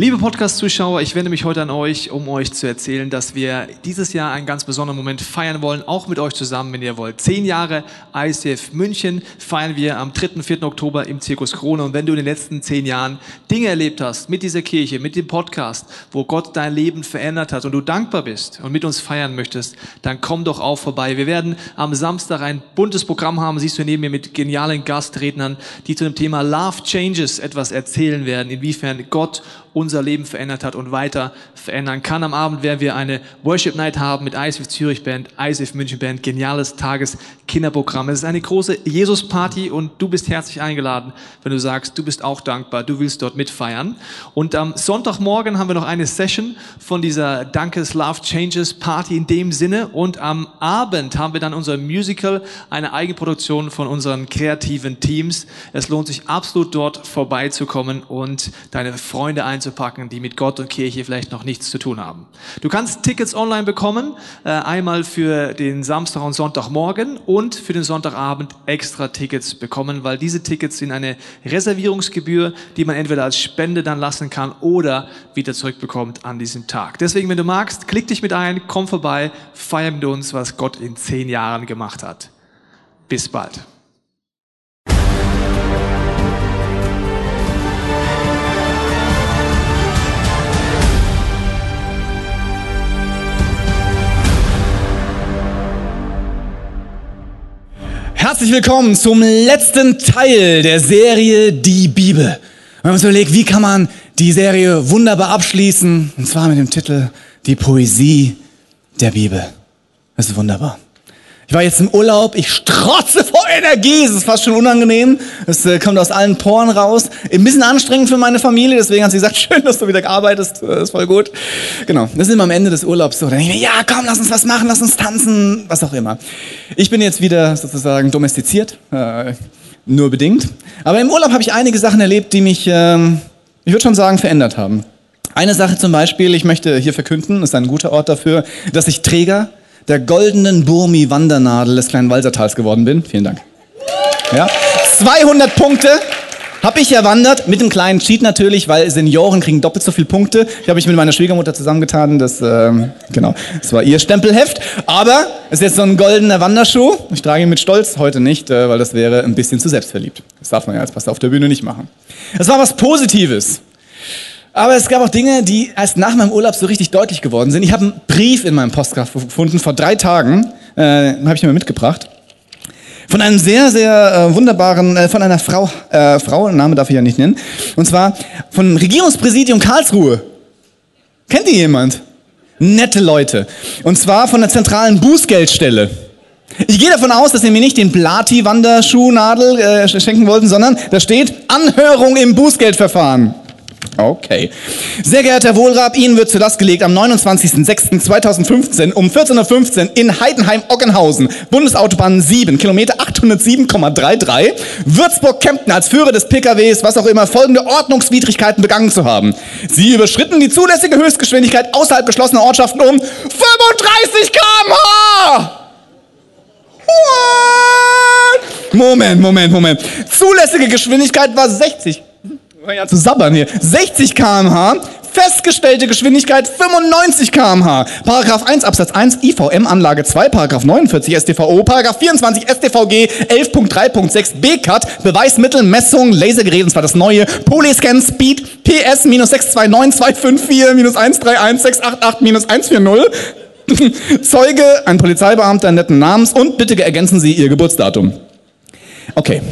Liebe Podcast-Zuschauer, ich wende mich heute an euch, um euch zu erzählen, dass wir dieses Jahr einen ganz besonderen Moment feiern wollen, auch mit euch zusammen, wenn ihr wollt. Zehn Jahre ICF München feiern wir am 3. und 4. Oktober im Zirkus Krone. Und wenn du in den letzten zehn Jahren Dinge erlebt hast mit dieser Kirche, mit dem Podcast, wo Gott dein Leben verändert hat und du dankbar bist und mit uns feiern möchtest, dann komm doch auch vorbei. Wir werden am Samstag ein buntes Programm haben, siehst du neben mir, mit genialen Gastrednern, die zu dem Thema Love Changes etwas erzählen werden, inwiefern Gott unser Leben verändert hat und weiter verändern kann. Am Abend werden wir eine Worship Night haben mit ISF Zürich Band, ISF München Band, geniales Tageskinderprogramm. Es ist eine große Jesus-Party und du bist herzlich eingeladen, wenn du sagst, du bist auch dankbar, du willst dort mitfeiern. Und am Sonntagmorgen haben wir noch eine Session von dieser Dankes Love Changes Party in dem Sinne und am Abend haben wir dann unser Musical, eine Eigenproduktion von unseren kreativen Teams. Es lohnt sich absolut dort vorbeizukommen und deine Freunde einzuladen einzupacken, die mit Gott und Kirche vielleicht noch nichts zu tun haben. Du kannst Tickets online bekommen, äh, einmal für den Samstag und Sonntagmorgen und für den Sonntagabend extra Tickets bekommen, weil diese Tickets sind eine Reservierungsgebühr, die man entweder als Spende dann lassen kann oder wieder zurückbekommt an diesem Tag. Deswegen, wenn du magst, klick dich mit ein, komm vorbei, feier mit uns, was Gott in zehn Jahren gemacht hat. Bis bald. Herzlich willkommen zum letzten Teil der Serie Die Bibel. Wir haben uns überlegt, wie kann man die Serie wunderbar abschließen? Und zwar mit dem Titel Die Poesie der Bibel. Das ist wunderbar. Ich war jetzt im Urlaub, ich strotze vor Energie, es ist fast schon unangenehm. Es äh, kommt aus allen Poren raus. Ein bisschen anstrengend für meine Familie, deswegen hat sie gesagt, schön, dass du wieder arbeitest, das ist voll gut. Genau, das ist immer am Ende des Urlaubs so. Dann denke ich mir, ja, komm, lass uns was machen, lass uns tanzen, was auch immer. Ich bin jetzt wieder sozusagen domestiziert, äh, nur bedingt. Aber im Urlaub habe ich einige Sachen erlebt, die mich, äh, ich würde schon sagen, verändert haben. Eine Sache zum Beispiel, ich möchte hier verkünden, ist ein guter Ort dafür, dass ich Träger der goldenen Burmi-Wandernadel des kleinen Walsertals geworden bin. Vielen Dank. Ja. 200 Punkte habe ich erwandert, mit dem kleinen Cheat natürlich, weil Senioren kriegen doppelt so viele Punkte. Ich habe mich mit meiner Schwiegermutter zusammengetan, das, ähm, genau, das war ihr Stempelheft. Aber es ist jetzt so ein goldener Wanderschuh. Ich trage ihn mit Stolz, heute nicht, äh, weil das wäre ein bisschen zu selbstverliebt. Das darf man ja als Pastor auf der Bühne nicht machen. Es war was Positives. Aber es gab auch Dinge, die erst nach meinem Urlaub so richtig deutlich geworden sind. Ich habe einen Brief in meinem Postgraf gefunden, vor drei Tagen, äh, habe ich mir mitgebracht. Von einem sehr, sehr äh, wunderbaren, äh, von einer Frau, äh, Frau, Name darf ich ja nicht nennen, und zwar vom Regierungspräsidium Karlsruhe. Kennt ihr jemand? Nette Leute. Und zwar von der zentralen Bußgeldstelle. Ich gehe davon aus, dass sie mir nicht den Plati-Wanderschuhnadel äh, schenken wollten, sondern da steht Anhörung im Bußgeldverfahren. Okay. Sehr geehrter Herr Wohlrab, Ihnen wird zur Last gelegt am 29.06.2015 um 14.15 Uhr in Heidenheim-Ockenhausen, Bundesautobahn 7, Kilometer 807,33, Würzburg-Kempten als Führer des PKWs, was auch immer, folgende Ordnungswidrigkeiten begangen zu haben. Sie überschritten die zulässige Höchstgeschwindigkeit außerhalb geschlossener Ortschaften um 35 km/h! Moment, Moment, Moment. Zulässige Geschwindigkeit war 60 ja zu sabbern hier. 60 km/h, festgestellte Geschwindigkeit 95 km/h. Paragraph 1 Absatz 1 IVM Anlage 2, Paragraph 49 StVO, Paragraph 24 StVG 11.3.6 BCAT, Beweismittel, Messung, Lasergerät, und zwar das neue, Polyscan Speed PS 629225-131688-140. Zeuge, ein Polizeibeamter netten Namens und bitte ergänzen Sie Ihr Geburtsdatum. Okay.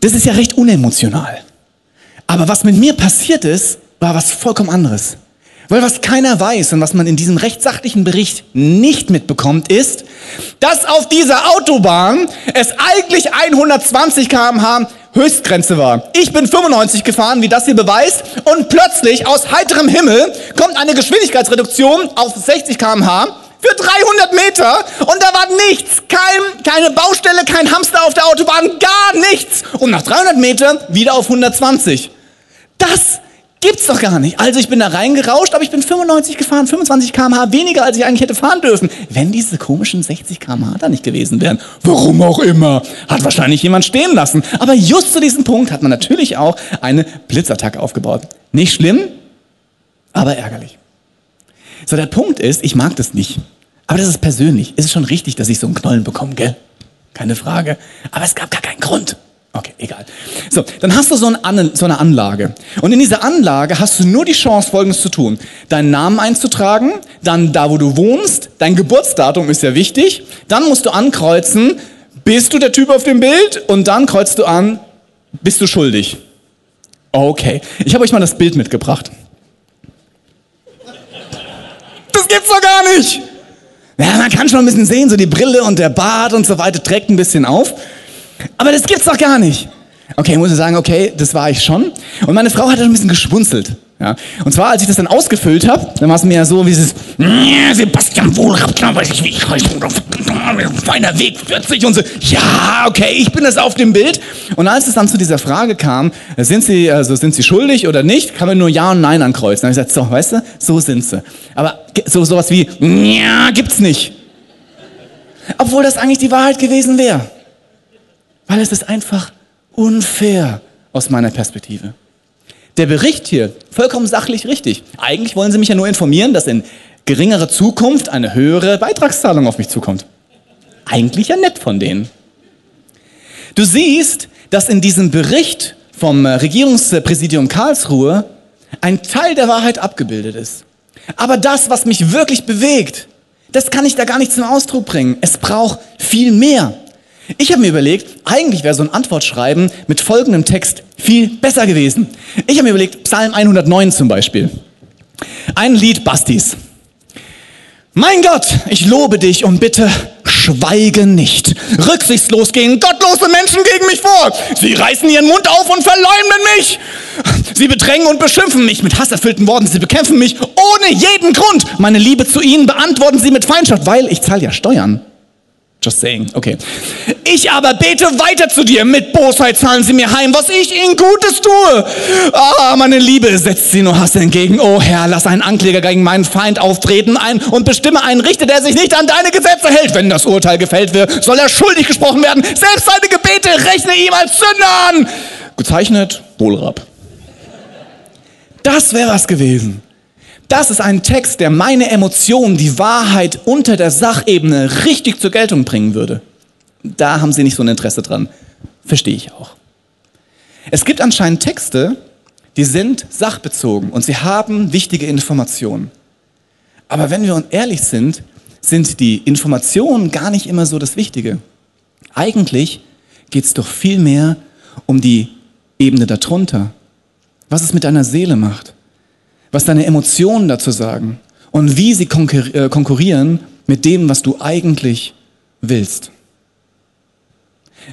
Das ist ja recht unemotional. Aber was mit mir passiert ist, war was vollkommen anderes. Weil was keiner weiß und was man in diesem rechtssachlichen Bericht nicht mitbekommt, ist, dass auf dieser Autobahn es eigentlich 120 km/h Höchstgrenze war. Ich bin 95 gefahren, wie das hier beweist, und plötzlich aus heiterem Himmel kommt eine Geschwindigkeitsreduktion auf 60 km/h für 300 Meter und da war nichts, kein, keine Baustelle, kein Hamster auf der Autobahn, gar nichts. Und nach 300 Metern wieder auf 120. Das gibt's doch gar nicht. Also ich bin da reingerauscht, aber ich bin 95 gefahren, 25 km/h weniger, als ich eigentlich hätte fahren dürfen. Wenn diese komischen 60 km/h da nicht gewesen wären, warum auch immer, hat wahrscheinlich jemand stehen lassen. Aber just zu diesem Punkt hat man natürlich auch eine Blitzattacke aufgebaut. Nicht schlimm, aber ärgerlich. So, der Punkt ist, ich mag das nicht. Aber das ist persönlich. Es ist schon richtig, dass ich so einen Knollen bekomme, gell? Keine Frage. Aber es gab gar keinen Grund. Okay, egal. So, dann hast du so, ein so eine Anlage. Und in dieser Anlage hast du nur die Chance, Folgendes zu tun. Deinen Namen einzutragen, dann da, wo du wohnst, dein Geburtsdatum ist ja wichtig. Dann musst du ankreuzen, bist du der Typ auf dem Bild? Und dann kreuzt du an, bist du schuldig? Okay, ich habe euch mal das Bild mitgebracht. Das gibt's doch gar nicht! Ja, man kann schon ein bisschen sehen, so die Brille und der Bart und so weiter trägt ein bisschen auf. Aber das gibt's doch gar nicht. Okay, ich muss sagen, okay, das war ich schon. Und meine Frau hat ein bisschen geschmunzelt. Ja. Und zwar, als ich das dann ausgefüllt habe, dann war es mir ja so wie dieses Sebastian Wohlrapp, weiß ich wie ich heiße, feiner Weg 40 und so. Ja, okay, ich bin das auf dem Bild. Und als es dann zu dieser Frage kam, sind Sie, also sind Sie schuldig oder nicht, kann man nur Ja und Nein ankreuzen. Dann habe ich gesagt, so, weißt du, so sind Sie. Aber so sowas wie Ja gibt's nicht. Obwohl das eigentlich die Wahrheit gewesen wäre. Weil es ist einfach unfair aus meiner Perspektive. Der Bericht hier, vollkommen sachlich richtig. Eigentlich wollen Sie mich ja nur informieren, dass in geringerer Zukunft eine höhere Beitragszahlung auf mich zukommt. Eigentlich ja nett von denen. Du siehst, dass in diesem Bericht vom Regierungspräsidium Karlsruhe ein Teil der Wahrheit abgebildet ist. Aber das, was mich wirklich bewegt, das kann ich da gar nicht zum Ausdruck bringen. Es braucht viel mehr. Ich habe mir überlegt, eigentlich wäre so ein Antwortschreiben mit folgendem Text viel besser gewesen. Ich habe mir überlegt, Psalm 109 zum Beispiel. Ein Lied Bastis. Mein Gott, ich lobe dich und bitte schweige nicht. Rücksichtslos gehen gottlose Menschen gegen mich vor. Sie reißen ihren Mund auf und verleumden mich. Sie bedrängen und beschimpfen mich mit hasserfüllten Worten. Sie bekämpfen mich ohne jeden Grund. Meine Liebe zu ihnen beantworten sie mit Feindschaft, weil ich zahle ja Steuern. Just saying, okay. Ich aber bete weiter zu dir. Mit Bosheit zahlen sie mir heim, was ich ihnen Gutes tue. Ah, meine Liebe, setzt sie nur Hass entgegen. Oh Herr, lass einen Ankläger gegen meinen Feind auftreten ein und bestimme einen Richter, der sich nicht an deine Gesetze hält. Wenn das Urteil gefällt wird, soll er schuldig gesprochen werden. Selbst seine Gebete rechne ihm als Sünder an. Gezeichnet, Wohlrab. Das wäre was gewesen. Das ist ein Text, der meine Emotionen, die Wahrheit unter der Sachebene richtig zur Geltung bringen würde. Da haben Sie nicht so ein Interesse dran. Verstehe ich auch. Es gibt anscheinend Texte, die sind sachbezogen und sie haben wichtige Informationen. Aber wenn wir uns ehrlich sind, sind die Informationen gar nicht immer so das Wichtige. Eigentlich geht es doch viel mehr um die Ebene darunter. Was es mit deiner Seele macht was deine Emotionen dazu sagen und wie sie äh, konkurrieren mit dem, was du eigentlich willst.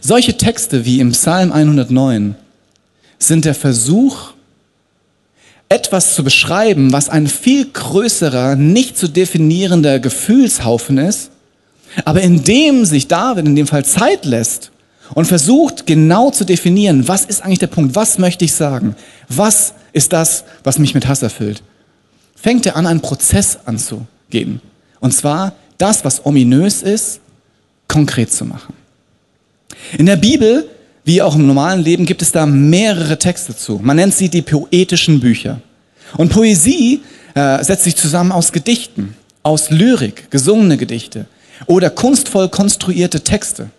Solche Texte wie im Psalm 109 sind der Versuch, etwas zu beschreiben, was ein viel größerer, nicht zu definierender Gefühlshaufen ist, aber in dem sich David in dem Fall Zeit lässt und versucht genau zu definieren, was ist eigentlich der Punkt, was möchte ich sagen, was ist das, was mich mit Hass erfüllt. Fängt er an, einen Prozess anzugehen. Und zwar das, was ominös ist, konkret zu machen. In der Bibel, wie auch im normalen Leben, gibt es da mehrere Texte zu. Man nennt sie die poetischen Bücher. Und Poesie äh, setzt sich zusammen aus Gedichten, aus Lyrik, gesungene Gedichte oder kunstvoll konstruierte Texte.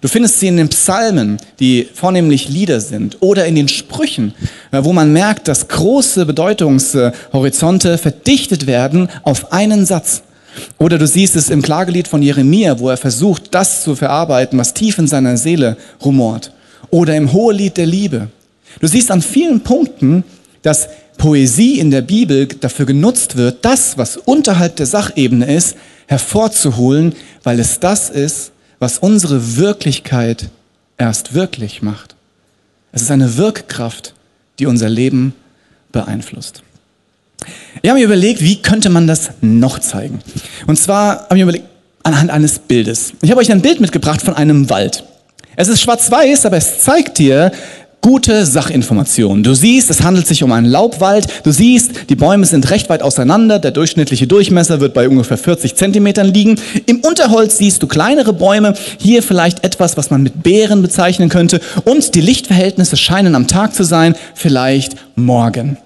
Du findest sie in den Psalmen, die vornehmlich Lieder sind, oder in den Sprüchen, äh, wo man merkt, dass große Bedeutungshorizonte verdichtet werden auf einen Satz. Oder du siehst es im Klagelied von Jeremia, wo er versucht, das zu verarbeiten, was tief in seiner Seele rumort. Oder im Hohelied der Liebe. Du siehst an vielen Punkten, dass Poesie in der Bibel dafür genutzt wird, das, was unterhalb der Sachebene ist, hervorzuholen, weil es das ist, was unsere Wirklichkeit erst wirklich macht. Es ist eine Wirkkraft, die unser Leben beeinflusst. Ich habe mir überlegt, wie könnte man das noch zeigen? Und zwar habe ich mir überlegt, anhand eines Bildes. Ich habe euch ein Bild mitgebracht von einem Wald. Es ist schwarz-weiß, aber es zeigt dir gute Sachinformationen. Du siehst, es handelt sich um einen Laubwald. Du siehst, die Bäume sind recht weit auseinander. Der durchschnittliche Durchmesser wird bei ungefähr 40 Zentimetern liegen. Im Unterholz siehst du kleinere Bäume. Hier vielleicht etwas, was man mit Beeren bezeichnen könnte. Und die Lichtverhältnisse scheinen am Tag zu sein, vielleicht morgen.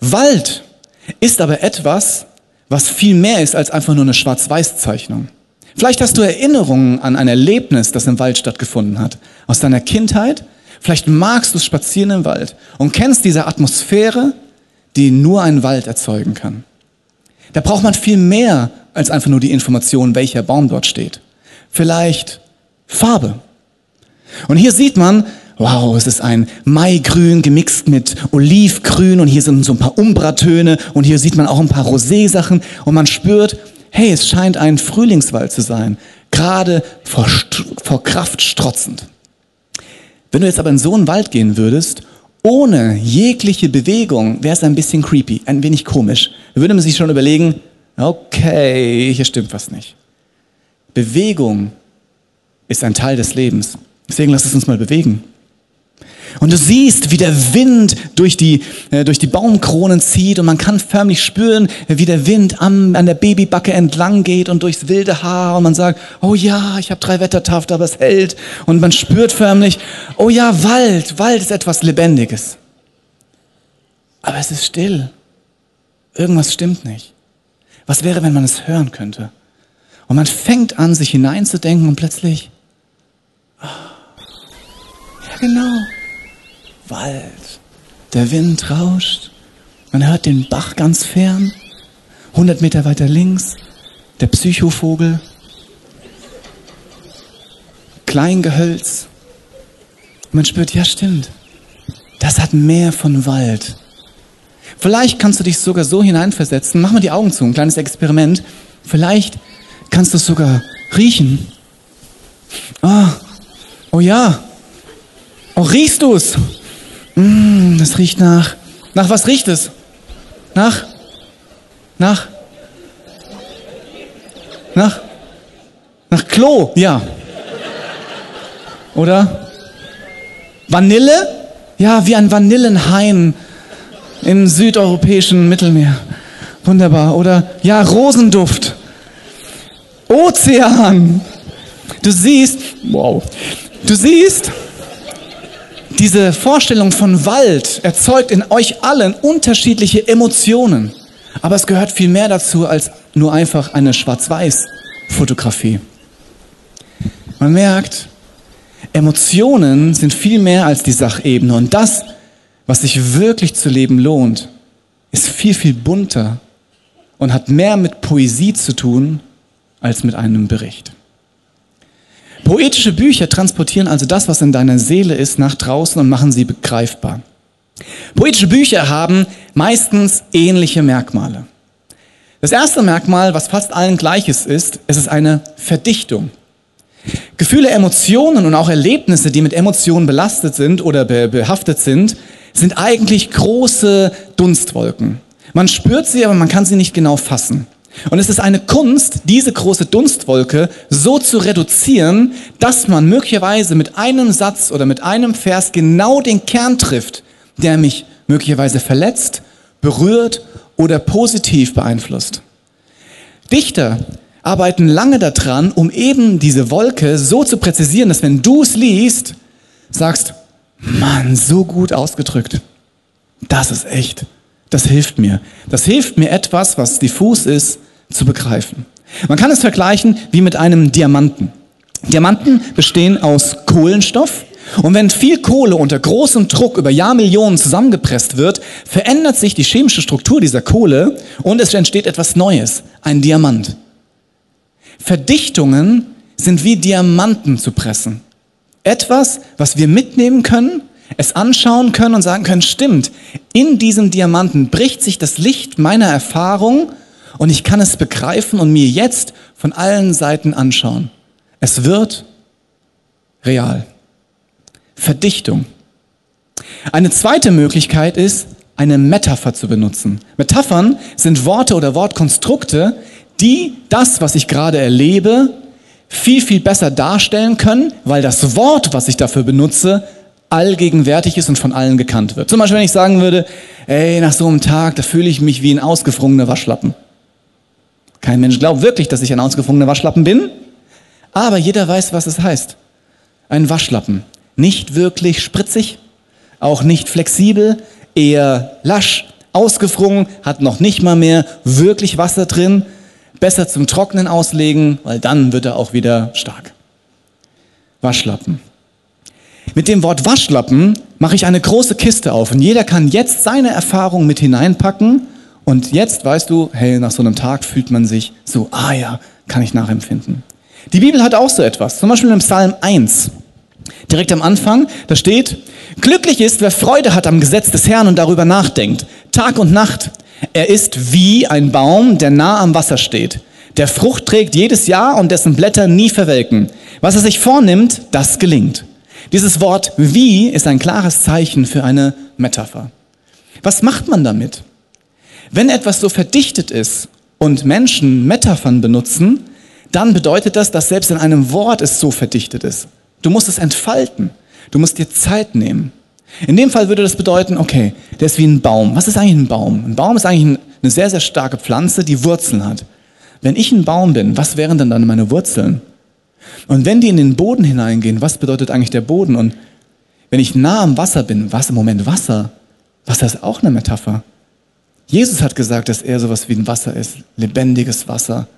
Wald ist aber etwas, was viel mehr ist als einfach nur eine Schwarz-Weiß-Zeichnung. Vielleicht hast du Erinnerungen an ein Erlebnis, das im Wald stattgefunden hat, aus deiner Kindheit. Vielleicht magst du Spazieren im Wald und kennst diese Atmosphäre, die nur ein Wald erzeugen kann. Da braucht man viel mehr als einfach nur die Information, welcher Baum dort steht. Vielleicht Farbe. Und hier sieht man, wow, es ist ein Maigrün gemixt mit Olivgrün und hier sind so ein paar Umbratöne und hier sieht man auch ein paar Rosé-Sachen und man spürt, hey, es scheint ein Frühlingswald zu sein, gerade vor, vor Kraft strotzend. Wenn du jetzt aber in so einen Wald gehen würdest, ohne jegliche Bewegung, wäre es ein bisschen creepy, ein wenig komisch. Da würde man sich schon überlegen, okay, hier stimmt was nicht. Bewegung ist ein Teil des Lebens. Deswegen lass es uns mal bewegen. Und du siehst, wie der Wind durch die, äh, durch die Baumkronen zieht und man kann förmlich spüren, wie der Wind am, an der Babybacke entlang geht und durchs wilde Haar und man sagt, oh ja, ich habe drei Wettertaft, aber es hält. Und man spürt förmlich, oh ja, Wald, Wald ist etwas Lebendiges. Aber es ist still. Irgendwas stimmt nicht. Was wäre, wenn man es hören könnte? Und man fängt an, sich hineinzudenken und plötzlich, oh, ja genau, Wald. Der Wind rauscht. Man hört den Bach ganz fern. 100 Meter weiter links der Psychovogel. Kleingehölz. Man spürt, ja stimmt, das hat mehr von Wald. Vielleicht kannst du dich sogar so hineinversetzen. Mach mal die Augen zu, ein kleines Experiment. Vielleicht kannst du es sogar riechen. Oh, oh ja. Oh, riechst du es? Mm, das riecht nach. Nach was riecht es? Nach? Nach? Nach? Nach Klo, ja. Oder? Vanille? Ja, wie ein Vanillenhain im südeuropäischen Mittelmeer. Wunderbar. Oder ja, Rosenduft. Ozean. Du siehst, wow. Du siehst, diese Vorstellung von Wald erzeugt in euch allen unterschiedliche Emotionen. Aber es gehört viel mehr dazu als nur einfach eine Schwarz-Weiß-Fotografie. Man merkt, Emotionen sind viel mehr als die Sachebene. Und das, was sich wirklich zu leben lohnt, ist viel, viel bunter und hat mehr mit Poesie zu tun als mit einem Bericht. Poetische Bücher transportieren also das, was in deiner Seele ist, nach draußen und machen sie begreifbar. Poetische Bücher haben meistens ähnliche Merkmale. Das erste Merkmal, was fast allen gleiches ist, es ist eine Verdichtung. Gefühle, Emotionen und auch Erlebnisse, die mit Emotionen belastet sind oder behaftet sind, sind eigentlich große Dunstwolken. Man spürt sie, aber man kann sie nicht genau fassen. Und es ist eine Kunst, diese große Dunstwolke so zu reduzieren, dass man möglicherweise mit einem Satz oder mit einem Vers genau den Kern trifft, der mich möglicherweise verletzt, berührt oder positiv beeinflusst. Dichter arbeiten lange daran, um eben diese Wolke so zu präzisieren, dass wenn du es liest, sagst, Mann, so gut ausgedrückt. Das ist echt. Das hilft mir. Das hilft mir etwas, was diffus ist, zu begreifen. Man kann es vergleichen wie mit einem Diamanten. Diamanten bestehen aus Kohlenstoff und wenn viel Kohle unter großem Druck über Jahrmillionen zusammengepresst wird, verändert sich die chemische Struktur dieser Kohle und es entsteht etwas Neues, ein Diamant. Verdichtungen sind wie Diamanten zu pressen. Etwas, was wir mitnehmen können es anschauen können und sagen können, stimmt, in diesem Diamanten bricht sich das Licht meiner Erfahrung und ich kann es begreifen und mir jetzt von allen Seiten anschauen. Es wird real. Verdichtung. Eine zweite Möglichkeit ist, eine Metapher zu benutzen. Metaphern sind Worte oder Wortkonstrukte, die das, was ich gerade erlebe, viel, viel besser darstellen können, weil das Wort, was ich dafür benutze, allgegenwärtig ist und von allen gekannt wird. Zum Beispiel, wenn ich sagen würde, ey, nach so einem Tag, da fühle ich mich wie ein ausgefrungener Waschlappen. Kein Mensch glaubt wirklich, dass ich ein ausgefrungener Waschlappen bin, aber jeder weiß, was es heißt. Ein Waschlappen. Nicht wirklich spritzig, auch nicht flexibel, eher lasch, ausgefrungen, hat noch nicht mal mehr wirklich Wasser drin. Besser zum Trocknen auslegen, weil dann wird er auch wieder stark. Waschlappen. Mit dem Wort Waschlappen mache ich eine große Kiste auf und jeder kann jetzt seine Erfahrung mit hineinpacken und jetzt weißt du, hey, nach so einem Tag fühlt man sich so, ah ja, kann ich nachempfinden. Die Bibel hat auch so etwas, zum Beispiel im Psalm 1. Direkt am Anfang, da steht, glücklich ist, wer Freude hat am Gesetz des Herrn und darüber nachdenkt, Tag und Nacht. Er ist wie ein Baum, der nah am Wasser steht, der Frucht trägt jedes Jahr und dessen Blätter nie verwelken. Was er sich vornimmt, das gelingt. Dieses Wort wie ist ein klares Zeichen für eine Metapher. Was macht man damit? Wenn etwas so verdichtet ist und Menschen Metaphern benutzen, dann bedeutet das, dass selbst in einem Wort es so verdichtet ist. Du musst es entfalten. Du musst dir Zeit nehmen. In dem Fall würde das bedeuten, okay, der ist wie ein Baum. Was ist eigentlich ein Baum? Ein Baum ist eigentlich eine sehr, sehr starke Pflanze, die Wurzeln hat. Wenn ich ein Baum bin, was wären denn dann meine Wurzeln? Und wenn die in den Boden hineingehen, was bedeutet eigentlich der Boden? Und wenn ich nah am Wasser bin, was im Moment Wasser? Wasser ist auch eine Metapher. Jesus hat gesagt, dass er sowas wie ein Wasser ist, lebendiges Wasser.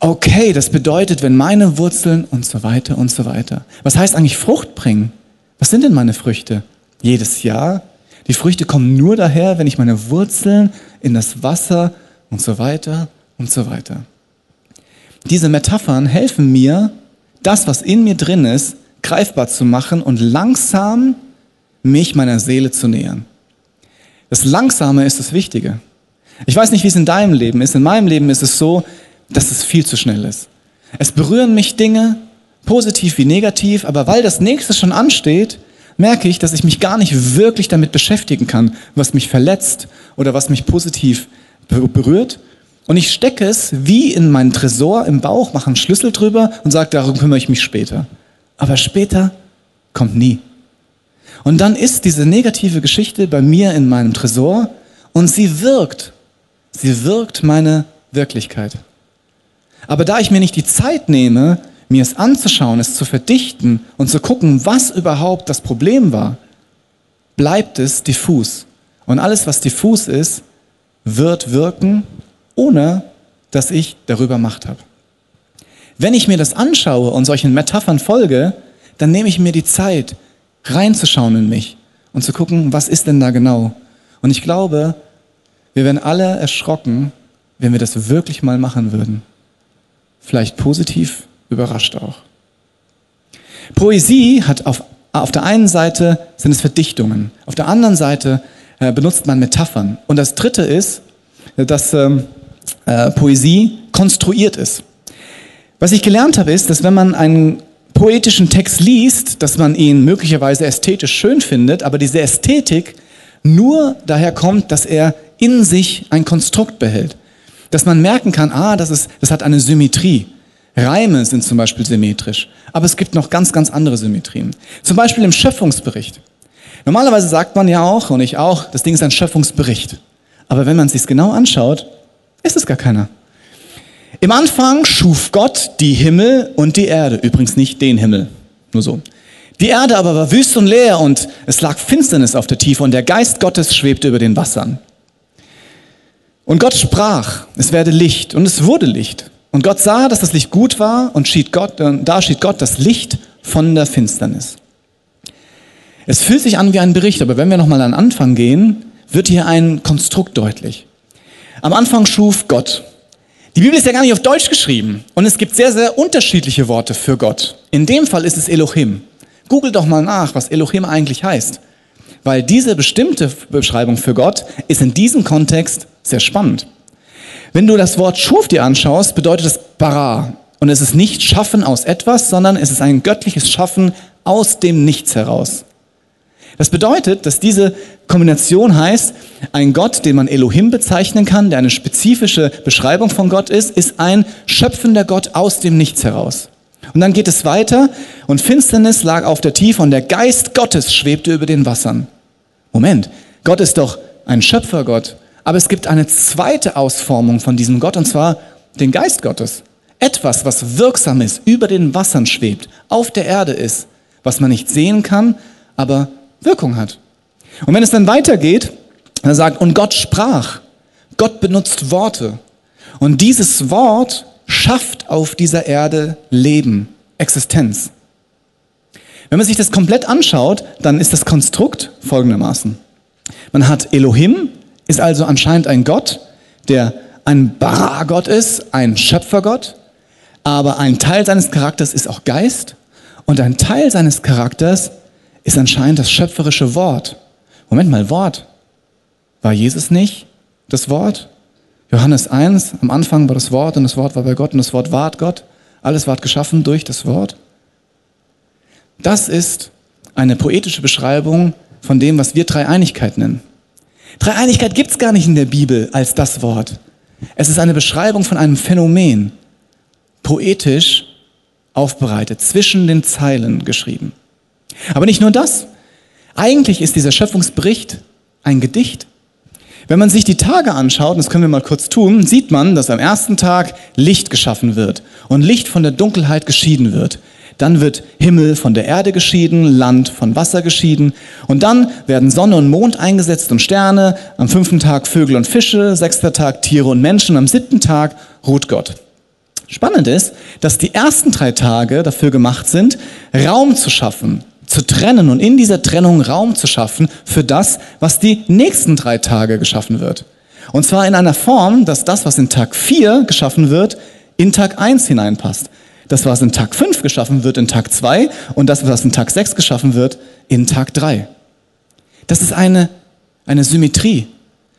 Okay, das bedeutet, wenn meine Wurzeln und so weiter und so weiter. Was heißt eigentlich Frucht bringen? Was sind denn meine Früchte? Jedes Jahr. Die Früchte kommen nur daher, wenn ich meine Wurzeln in das Wasser und so weiter und so weiter. Diese Metaphern helfen mir, das, was in mir drin ist, greifbar zu machen und langsam mich meiner Seele zu nähern. Das Langsame ist das Wichtige. Ich weiß nicht, wie es in deinem Leben ist. In meinem Leben ist es so, dass es viel zu schnell ist. Es berühren mich Dinge, positiv wie negativ, aber weil das nächste schon ansteht, merke ich, dass ich mich gar nicht wirklich damit beschäftigen kann, was mich verletzt oder was mich positiv berührt, und ich stecke es wie in meinen Tresor im Bauch, mache einen Schlüssel drüber und sage, darum kümmere ich mich später. Aber später kommt nie. Und dann ist diese negative Geschichte bei mir in meinem Tresor und sie wirkt. Sie wirkt meine Wirklichkeit. Aber da ich mir nicht die Zeit nehme, mir es anzuschauen, es zu verdichten und zu gucken, was überhaupt das Problem war, bleibt es diffus. Und alles, was diffus ist, wird wirken ohne dass ich darüber Macht habe. Wenn ich mir das anschaue und solchen Metaphern folge, dann nehme ich mir die Zeit, reinzuschauen in mich und zu gucken, was ist denn da genau. Und ich glaube, wir wären alle erschrocken, wenn wir das wirklich mal machen würden. Vielleicht positiv überrascht auch. Poesie hat auf, auf der einen Seite sind es Verdichtungen, auf der anderen Seite äh, benutzt man Metaphern. Und das dritte ist, dass ähm, äh, Poesie konstruiert ist. Was ich gelernt habe, ist, dass wenn man einen poetischen Text liest, dass man ihn möglicherweise ästhetisch schön findet, aber diese Ästhetik nur daher kommt, dass er in sich ein Konstrukt behält. Dass man merken kann, ah, das, ist, das hat eine Symmetrie. Reime sind zum Beispiel symmetrisch, aber es gibt noch ganz, ganz andere Symmetrien. Zum Beispiel im Schöpfungsbericht. Normalerweise sagt man ja auch, und ich auch, das Ding ist ein Schöpfungsbericht. Aber wenn man es sich genau anschaut, ist es gar keiner. Im Anfang schuf Gott die Himmel und die Erde. Übrigens nicht den Himmel, nur so. Die Erde aber war wüst und leer und es lag Finsternis auf der Tiefe und der Geist Gottes schwebte über den Wassern. Und Gott sprach, es werde Licht und es wurde Licht. Und Gott sah, dass das Licht gut war und schied Gott, äh, da schied Gott das Licht von der Finsternis. Es fühlt sich an wie ein Bericht, aber wenn wir nochmal an den Anfang gehen, wird hier ein Konstrukt deutlich. Am Anfang schuf Gott. Die Bibel ist ja gar nicht auf Deutsch geschrieben und es gibt sehr, sehr unterschiedliche Worte für Gott. In dem Fall ist es Elohim. Google doch mal nach, was Elohim eigentlich heißt. Weil diese bestimmte Beschreibung für Gott ist in diesem Kontext sehr spannend. Wenn du das Wort Schuf dir anschaust, bedeutet es bara. Und es ist nicht Schaffen aus etwas, sondern es ist ein göttliches Schaffen aus dem Nichts heraus. Das bedeutet, dass diese Kombination heißt, ein Gott, den man Elohim bezeichnen kann, der eine spezifische Beschreibung von Gott ist, ist ein schöpfender Gott aus dem Nichts heraus. Und dann geht es weiter und Finsternis lag auf der Tiefe und der Geist Gottes schwebte über den Wassern. Moment, Gott ist doch ein Schöpfergott, aber es gibt eine zweite Ausformung von diesem Gott und zwar den Geist Gottes. Etwas, was wirksam ist, über den Wassern schwebt, auf der Erde ist, was man nicht sehen kann, aber Wirkung hat. Und wenn es dann weitergeht, dann sagt, und Gott sprach. Gott benutzt Worte. Und dieses Wort schafft auf dieser Erde Leben, Existenz. Wenn man sich das komplett anschaut, dann ist das Konstrukt folgendermaßen. Man hat Elohim, ist also anscheinend ein Gott, der ein Bara-Gott ist, ein Schöpfergott, aber ein Teil seines Charakters ist auch Geist und ein Teil seines Charakters ist anscheinend das schöpferische Wort. Moment mal, Wort. War Jesus nicht das Wort? Johannes 1, am Anfang war das Wort und das Wort war bei Gott und das Wort ward Gott. Alles ward geschaffen durch das Wort. Das ist eine poetische Beschreibung von dem, was wir Dreieinigkeit nennen. Dreieinigkeit gibt es gar nicht in der Bibel als das Wort. Es ist eine Beschreibung von einem Phänomen, poetisch aufbereitet, zwischen den Zeilen geschrieben. Aber nicht nur das. Eigentlich ist dieser Schöpfungsbericht ein Gedicht. Wenn man sich die Tage anschaut, und das können wir mal kurz tun, sieht man, dass am ersten Tag Licht geschaffen wird und Licht von der Dunkelheit geschieden wird. Dann wird Himmel von der Erde geschieden, Land von Wasser geschieden. Und dann werden Sonne und Mond eingesetzt und Sterne. Am fünften Tag Vögel und Fische, sechster Tag Tiere und Menschen. Am siebten Tag ruht Gott. Spannend ist, dass die ersten drei Tage dafür gemacht sind, Raum zu schaffen, zu trennen und in dieser Trennung Raum zu schaffen für das, was die nächsten drei Tage geschaffen wird. Und zwar in einer Form, dass das, was in Tag 4 geschaffen wird, in Tag 1 hineinpasst. Das, was in Tag 5 geschaffen wird, in Tag 2 und das, was in Tag 6 geschaffen wird, in Tag 3. Das ist eine, eine Symmetrie.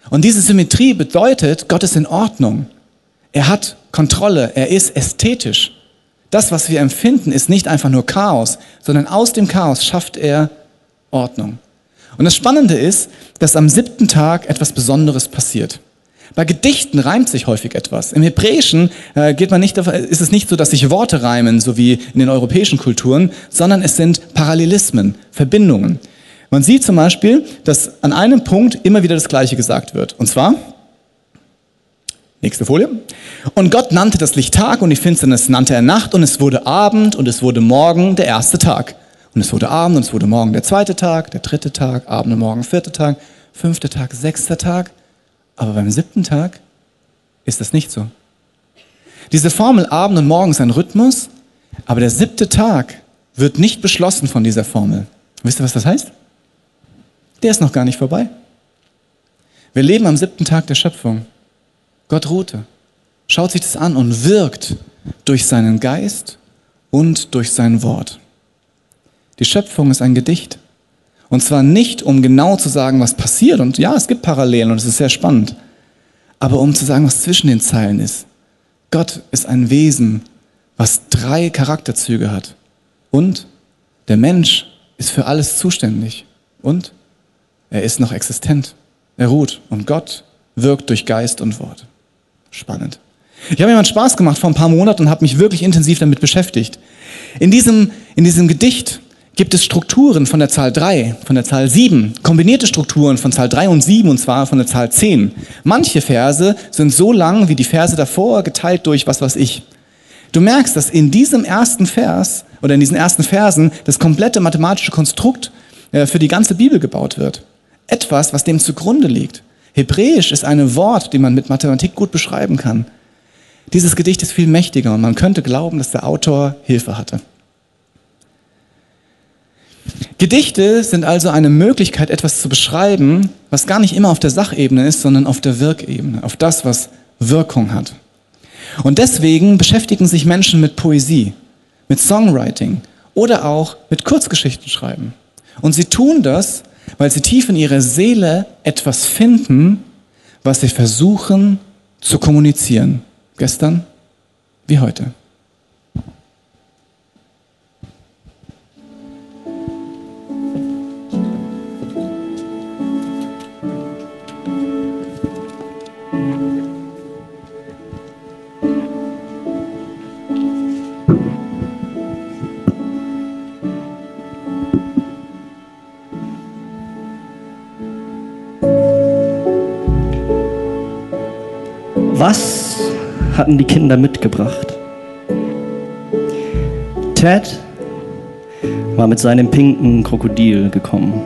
Und diese Symmetrie bedeutet, Gott ist in Ordnung. Er hat Kontrolle, er ist ästhetisch. Das, was wir empfinden, ist nicht einfach nur Chaos, sondern aus dem Chaos schafft er Ordnung. Und das Spannende ist, dass am siebten Tag etwas Besonderes passiert. Bei Gedichten reimt sich häufig etwas. Im Hebräischen äh, geht man nicht, ist es nicht so, dass sich Worte reimen, so wie in den europäischen Kulturen, sondern es sind Parallelismen, Verbindungen. Man sieht zum Beispiel, dass an einem Punkt immer wieder das Gleiche gesagt wird. Und zwar, nächste Folie. Und Gott nannte das Licht Tag und die Finsternis nannte er Nacht und es wurde Abend und es wurde Morgen der erste Tag. Und es wurde Abend und es wurde Morgen der zweite Tag, der dritte Tag, Abend und Morgen vierter Tag, fünfter Tag, sechster Tag. Aber beim siebten Tag ist das nicht so. Diese Formel Abend und Morgen ist ein Rhythmus, aber der siebte Tag wird nicht beschlossen von dieser Formel. Wisst ihr, was das heißt? Der ist noch gar nicht vorbei. Wir leben am siebten Tag der Schöpfung. Gott ruhte, schaut sich das an und wirkt durch seinen Geist und durch sein Wort. Die Schöpfung ist ein Gedicht. Und zwar nicht, um genau zu sagen, was passiert. Und ja, es gibt Parallelen und es ist sehr spannend. Aber um zu sagen, was zwischen den Zeilen ist. Gott ist ein Wesen, was drei Charakterzüge hat. Und der Mensch ist für alles zuständig. Und er ist noch existent. Er ruht. Und Gott wirkt durch Geist und Wort. Spannend. Ich habe mir mal Spaß gemacht vor ein paar Monaten und habe mich wirklich intensiv damit beschäftigt. In diesem, in diesem Gedicht gibt es Strukturen von der Zahl 3, von der Zahl 7, kombinierte Strukturen von Zahl 3 und 7 und zwar von der Zahl 10. Manche Verse sind so lang wie die Verse davor, geteilt durch was weiß ich. Du merkst, dass in diesem ersten Vers oder in diesen ersten Versen das komplette mathematische Konstrukt äh, für die ganze Bibel gebaut wird. Etwas, was dem zugrunde liegt. Hebräisch ist ein Wort, die man mit Mathematik gut beschreiben kann. Dieses Gedicht ist viel mächtiger und man könnte glauben, dass der Autor Hilfe hatte. Gedichte sind also eine Möglichkeit, etwas zu beschreiben, was gar nicht immer auf der Sachebene ist, sondern auf der Wirkebene, auf das, was Wirkung hat. Und deswegen beschäftigen sich Menschen mit Poesie, mit Songwriting oder auch mit Kurzgeschichten schreiben. Und sie tun das, weil sie tief in ihrer Seele etwas finden, was sie versuchen zu kommunizieren. Gestern wie heute. Hatten die Kinder mitgebracht? Ted war mit seinem pinken Krokodil gekommen,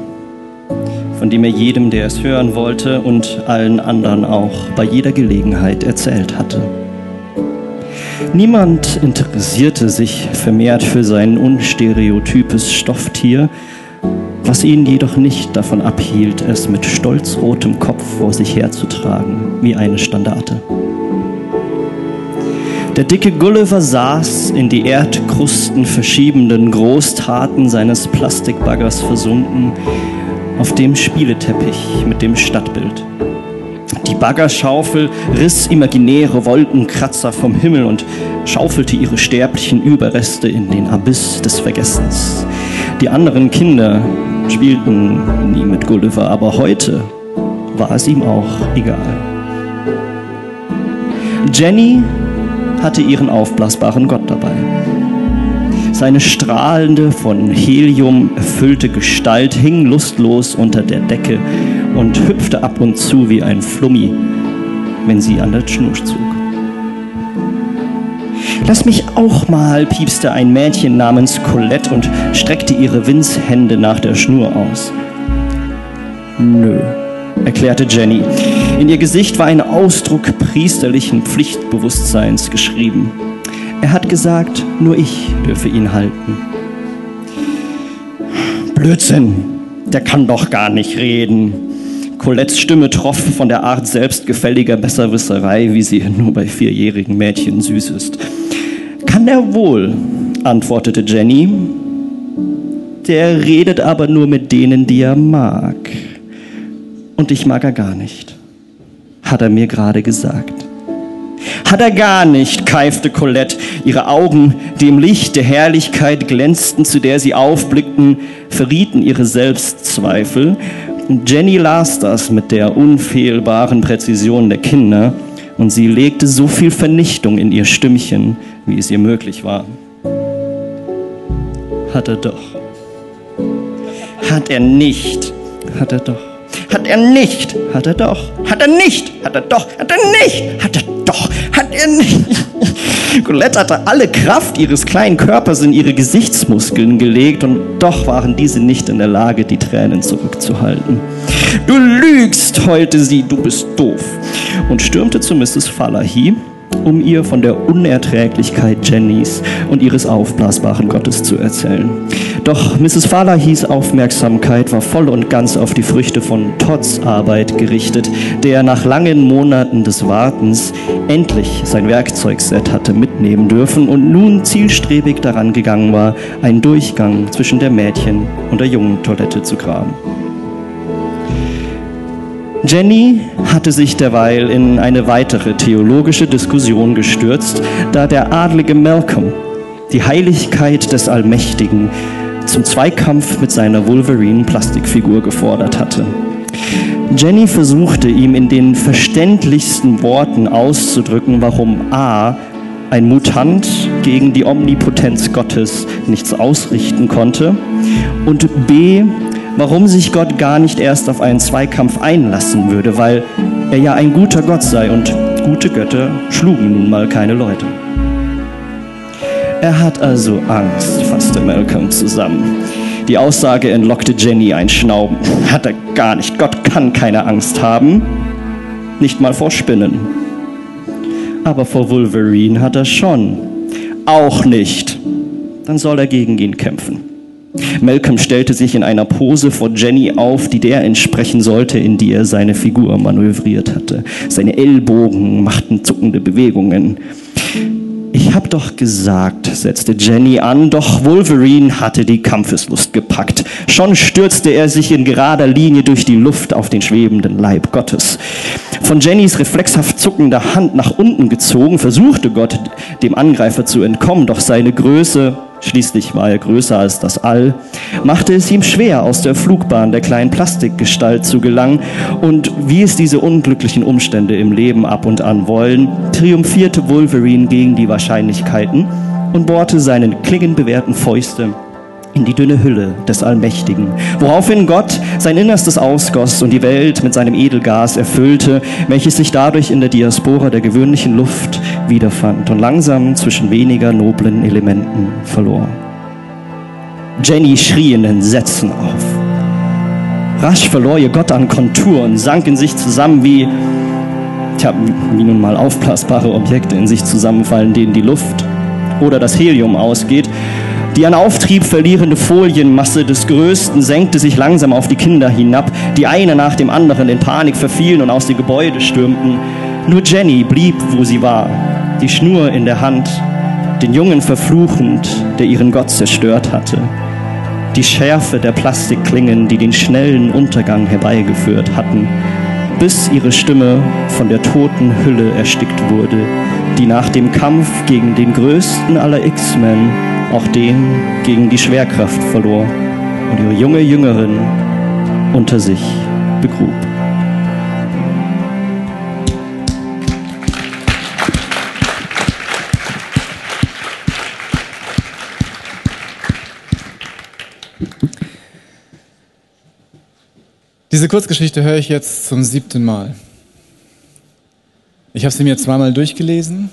von dem er jedem, der es hören wollte und allen anderen auch bei jeder Gelegenheit erzählt hatte. Niemand interessierte sich vermehrt für sein unstereotypes Stofftier, was ihn jedoch nicht davon abhielt, es mit stolzrotem Kopf vor sich herzutragen, wie eine Standarte. Der dicke Gulliver saß in die Erdkrusten verschiebenden Großtaten seines Plastikbaggers versunken auf dem Spieleteppich mit dem Stadtbild. Die Baggerschaufel riss imaginäre Wolkenkratzer vom Himmel und schaufelte ihre sterblichen Überreste in den Abyss des Vergessens. Die anderen Kinder spielten nie mit Gulliver, aber heute war es ihm auch egal. Jenny hatte ihren aufblasbaren Gott dabei. Seine strahlende, von Helium erfüllte Gestalt hing lustlos unter der Decke und hüpfte ab und zu wie ein Flummi, wenn sie an der Schnur zog. Lass mich auch mal, piepste ein Mädchen namens Colette und streckte ihre Winzhände nach der Schnur aus. Nö, erklärte Jenny. In ihr Gesicht war ein Ausdruck priesterlichen Pflichtbewusstseins geschrieben. Er hat gesagt, nur ich dürfe ihn halten. Blödsinn, der kann doch gar nicht reden. Colettes Stimme troff von der Art selbstgefälliger Besserwisserei, wie sie nur bei vierjährigen Mädchen süß ist. Kann er wohl, antwortete Jenny. Der redet aber nur mit denen, die er mag. Und ich mag er gar nicht, hat er mir gerade gesagt. Hat er gar nicht, keifte Colette. Ihre Augen, die im Licht der Herrlichkeit glänzten, zu der sie aufblickten, verrieten ihre Selbstzweifel. Jenny las das mit der unfehlbaren Präzision der Kinder und sie legte so viel Vernichtung in ihr Stimmchen, wie es ihr möglich war. Hat er doch. Hat er nicht. Hat er doch. Hat er nicht. Hat er doch. Hat er nicht. Hat er doch. Hat er nicht. Hat er doch. Hat er nicht. Colette hatte alle Kraft ihres kleinen Körpers in ihre Gesichtsmuskeln gelegt und doch waren diese nicht in der Lage, die Tränen zurückzuhalten. Du lügst, heulte sie, du bist doof und stürmte zu Mrs. Falahi, um ihr von der Unerträglichkeit Jennys und ihres aufblasbaren Gottes zu erzählen. Doch Mrs. Falahis Aufmerksamkeit war voll und ganz auf die Früchte von Todds Arbeit gerichtet, der nach langen Monaten des Wartens endlich sein Werkzeugset hatte mitnehmen dürfen und nun zielstrebig daran gegangen war, einen Durchgang zwischen der Mädchen- und der jungen Toilette zu graben. Jenny hatte sich derweil in eine weitere theologische Diskussion gestürzt, da der adlige Malcolm die Heiligkeit des Allmächtigen zum Zweikampf mit seiner Wolverine-Plastikfigur gefordert hatte. Jenny versuchte ihm in den verständlichsten Worten auszudrücken, warum A ein Mutant gegen die Omnipotenz Gottes nichts ausrichten konnte und B warum sich Gott gar nicht erst auf einen Zweikampf einlassen würde, weil er ja ein guter Gott sei und gute Götter schlugen nun mal keine Leute. Er hat also Angst, fasste Malcolm zusammen. Die Aussage entlockte Jenny ein Schnauben. Hat er gar nicht. Gott kann keine Angst haben. Nicht mal vor Spinnen. Aber vor Wolverine hat er schon. Auch nicht. Dann soll er gegen ihn kämpfen. Malcolm stellte sich in einer Pose vor Jenny auf, die der entsprechen sollte, in die er seine Figur manövriert hatte. Seine Ellbogen machten zuckende Bewegungen. Ich hab doch gesagt, setzte Jenny an, doch Wolverine hatte die Kampfeslust gepackt. Schon stürzte er sich in gerader Linie durch die Luft auf den schwebenden Leib Gottes. Von Jennys reflexhaft zuckender Hand nach unten gezogen, versuchte Gott, dem Angreifer zu entkommen, doch seine Größe schließlich war er größer als das All, machte es ihm schwer, aus der Flugbahn der kleinen Plastikgestalt zu gelangen, und wie es diese unglücklichen Umstände im Leben ab und an wollen, triumphierte Wolverine gegen die Wahrscheinlichkeiten und bohrte seine klingenbewehrten Fäuste in die dünne Hülle des Allmächtigen, woraufhin Gott sein Innerstes ausgoss und die Welt mit seinem Edelgas erfüllte, welches sich dadurch in der Diaspora der gewöhnlichen Luft wiederfand und langsam zwischen weniger noblen Elementen verlor. Jenny schrie in Entsetzen auf. Rasch verlor ihr Gott an Kontur und sank in sich zusammen wie, tja, wie nun mal aufblasbare Objekte in sich zusammenfallen, denen die Luft oder das Helium ausgeht die an Auftrieb verlierende Folienmasse des Größten senkte sich langsam auf die Kinder hinab, die eine nach dem anderen in Panik verfielen und aus dem Gebäude stürmten. Nur Jenny blieb, wo sie war, die Schnur in der Hand, den Jungen verfluchend, der ihren Gott zerstört hatte. Die Schärfe der Plastikklingen, die den schnellen Untergang herbeigeführt hatten, bis ihre Stimme von der toten Hülle erstickt wurde, die nach dem Kampf gegen den größten aller X-Men auch den gegen die Schwerkraft verlor und ihre junge Jüngerin unter sich begrub. Diese Kurzgeschichte höre ich jetzt zum siebten Mal. Ich habe sie mir zweimal durchgelesen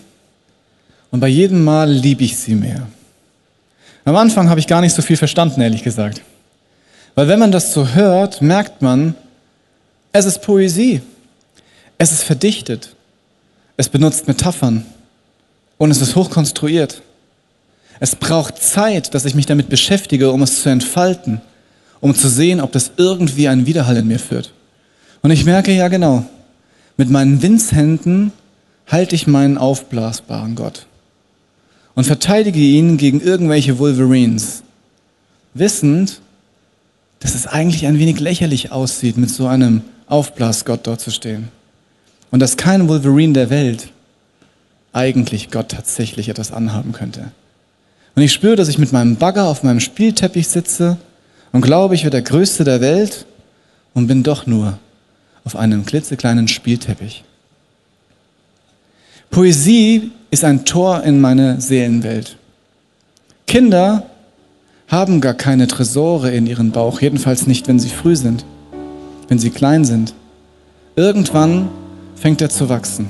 und bei jedem Mal liebe ich sie mehr. Am Anfang habe ich gar nicht so viel verstanden, ehrlich gesagt. Weil wenn man das so hört, merkt man, es ist Poesie. Es ist verdichtet. Es benutzt Metaphern. Und es ist hochkonstruiert. Es braucht Zeit, dass ich mich damit beschäftige, um es zu entfalten, um zu sehen, ob das irgendwie einen Widerhall in mir führt. Und ich merke ja genau, mit meinen Winzhänden halte ich meinen aufblasbaren Gott und verteidige ihn gegen irgendwelche Wolverines, wissend, dass es eigentlich ein wenig lächerlich aussieht, mit so einem Aufblasgott dort zu stehen. Und dass kein Wolverine der Welt eigentlich Gott tatsächlich etwas anhaben könnte. Und ich spüre, dass ich mit meinem Bagger auf meinem Spielteppich sitze und glaube, ich wäre der Größte der Welt und bin doch nur auf einem klitzekleinen Spielteppich. Poesie ist ein Tor in meine Seelenwelt. Kinder haben gar keine Tresore in ihren Bauch, jedenfalls nicht, wenn sie früh sind, wenn sie klein sind. Irgendwann fängt er zu wachsen.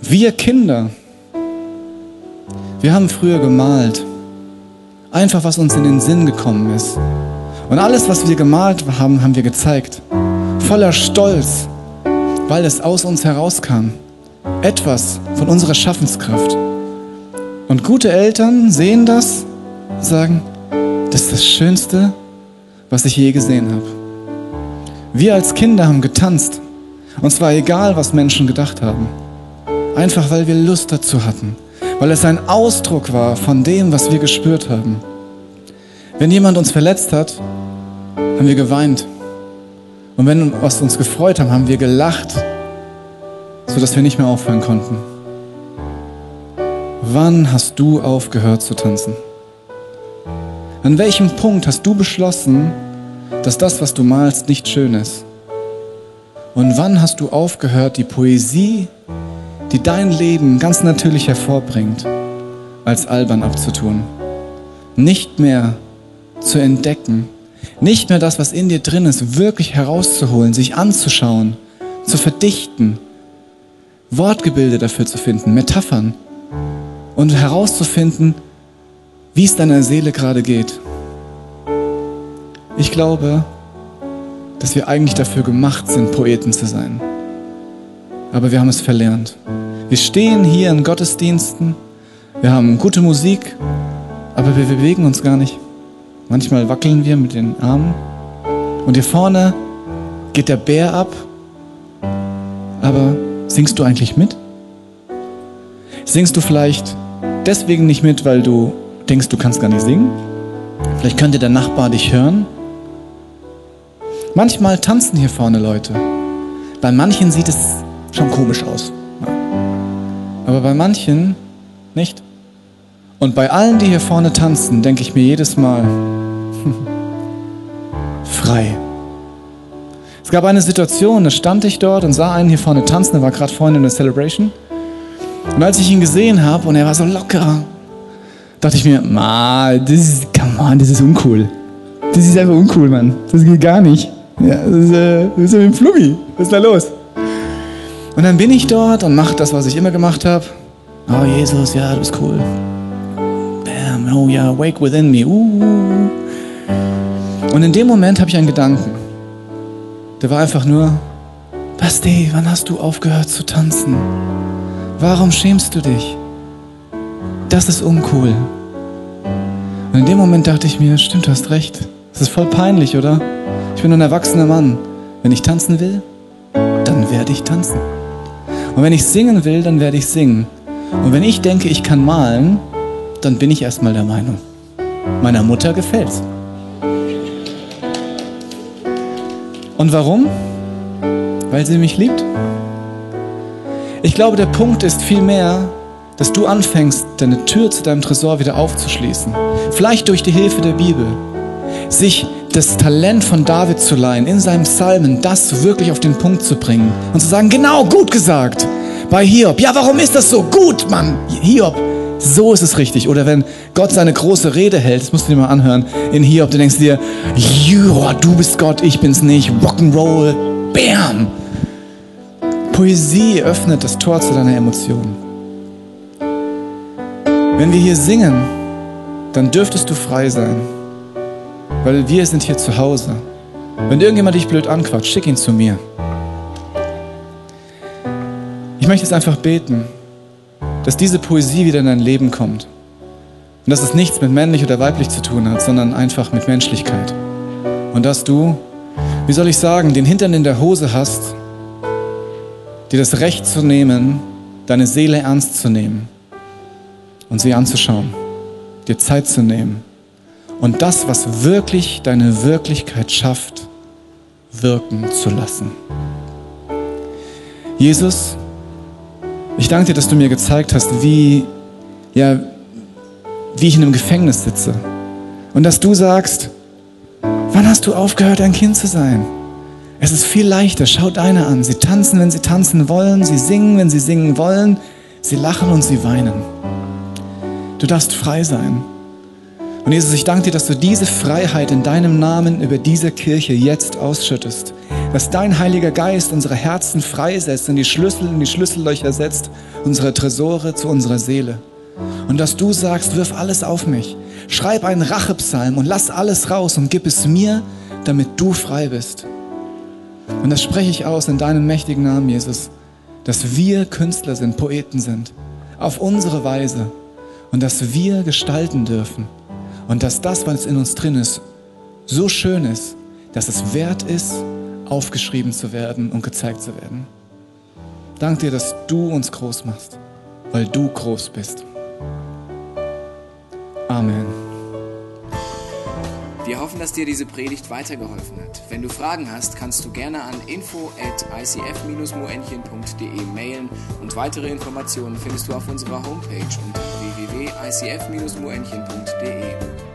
Wir Kinder, wir haben früher gemalt, einfach was uns in den Sinn gekommen ist. Und alles, was wir gemalt haben, haben wir gezeigt, voller Stolz, weil es aus uns herauskam etwas von unserer Schaffenskraft. Und gute Eltern sehen das, sagen, das ist das Schönste, was ich je gesehen habe. Wir als Kinder haben getanzt. Und zwar egal, was Menschen gedacht haben. Einfach weil wir Lust dazu hatten. Weil es ein Ausdruck war von dem, was wir gespürt haben. Wenn jemand uns verletzt hat, haben wir geweint. Und wenn was uns gefreut haben, haben wir gelacht sodass wir nicht mehr aufhören konnten. Wann hast du aufgehört zu tanzen? An welchem Punkt hast du beschlossen, dass das, was du malst, nicht schön ist? Und wann hast du aufgehört, die Poesie, die dein Leben ganz natürlich hervorbringt, als albern abzutun? Nicht mehr zu entdecken, nicht mehr das, was in dir drin ist, wirklich herauszuholen, sich anzuschauen, zu verdichten, Wortgebilde dafür zu finden, Metaphern und herauszufinden, wie es deiner Seele gerade geht. Ich glaube, dass wir eigentlich dafür gemacht sind, Poeten zu sein. Aber wir haben es verlernt. Wir stehen hier in Gottesdiensten, wir haben gute Musik, aber wir bewegen uns gar nicht. Manchmal wackeln wir mit den Armen. Und hier vorne geht der Bär ab, aber Singst du eigentlich mit? Singst du vielleicht deswegen nicht mit, weil du denkst, du kannst gar nicht singen? Vielleicht könnte der Nachbar dich hören. Manchmal tanzen hier vorne Leute. Bei manchen sieht es schon komisch aus. Aber bei manchen nicht. Und bei allen, die hier vorne tanzen, denke ich mir jedes Mal, frei. Gab eine Situation, da stand ich dort und sah einen hier vorne tanzen, der war gerade vorhin in der Celebration. Und als ich ihn gesehen habe und er war so locker, dachte ich mir, das ist, come on, das ist uncool. Das ist einfach uncool, Mann. Das geht gar nicht. Ja, das ist, äh, wie ein Flummi. Was ist da los? Und dann bin ich dort und mache das, was ich immer gemacht habe. Oh, Jesus, ja, du bist cool. Bam, oh ja, wake within me. Uh. Und in dem Moment habe ich einen Gedanken. Der war einfach nur, Basti, wann hast du aufgehört zu tanzen? Warum schämst du dich? Das ist uncool. Und in dem Moment dachte ich mir, stimmt, du hast recht. Das ist voll peinlich, oder? Ich bin ein erwachsener Mann. Wenn ich tanzen will, dann werde ich tanzen. Und wenn ich singen will, dann werde ich singen. Und wenn ich denke, ich kann malen, dann bin ich erstmal der Meinung. Meiner Mutter gefällt's. Und warum? Weil sie mich liebt. Ich glaube, der Punkt ist vielmehr, dass du anfängst, deine Tür zu deinem Tresor wieder aufzuschließen. Vielleicht durch die Hilfe der Bibel. Sich das Talent von David zu leihen, in seinem Psalmen das wirklich auf den Punkt zu bringen und zu sagen, genau, gut gesagt. Bei Hiob. Ja, warum ist das so gut, Mann? Hiob, so ist es richtig. Oder wenn Gott seine große Rede hält, das musst du dir mal anhören, in Hiob, du denkst dir, Joa, du bist Gott, ich bin's nicht. Rock'n'Roll, bam. Poesie öffnet das Tor zu deiner Emotion. Wenn wir hier singen, dann dürftest du frei sein, weil wir sind hier zu Hause. Wenn irgendjemand dich blöd anquatscht, schick ihn zu mir. Ich möchte jetzt einfach beten, dass diese Poesie wieder in dein Leben kommt. Und dass es nichts mit männlich oder weiblich zu tun hat, sondern einfach mit Menschlichkeit. Und dass du, wie soll ich sagen, den Hintern in der Hose hast, dir das Recht zu nehmen, deine Seele ernst zu nehmen und sie anzuschauen, dir Zeit zu nehmen und das, was wirklich deine Wirklichkeit schafft, wirken zu lassen. Jesus, ich danke dir, dass du mir gezeigt hast, wie, ja, wie ich in einem Gefängnis sitze. Und dass du sagst, wann hast du aufgehört, ein Kind zu sein? Es ist viel leichter. Schau deine an. Sie tanzen, wenn sie tanzen wollen. Sie singen, wenn sie singen wollen. Sie lachen und sie weinen. Du darfst frei sein. Und Jesus, ich danke dir, dass du diese Freiheit in deinem Namen über diese Kirche jetzt ausschüttest dass dein Heiliger Geist unsere Herzen freisetzt und die Schlüssel in die Schlüssellöcher setzt, unsere Tresore zu unserer Seele. Und dass du sagst, wirf alles auf mich. Schreib einen Rachepsalm und lass alles raus und gib es mir, damit du frei bist. Und das spreche ich aus in deinem mächtigen Namen, Jesus, dass wir Künstler sind, Poeten sind, auf unsere Weise und dass wir gestalten dürfen und dass das, was in uns drin ist, so schön ist, dass es wert ist, aufgeschrieben zu werden und gezeigt zu werden. Dank dir, dass du uns groß machst, weil du groß bist. Amen. Wir hoffen, dass dir diese Predigt weitergeholfen hat. Wenn du Fragen hast, kannst du gerne an info at icf-moenchen.de mailen und weitere Informationen findest du auf unserer Homepage unter www.icf-moenchen.de.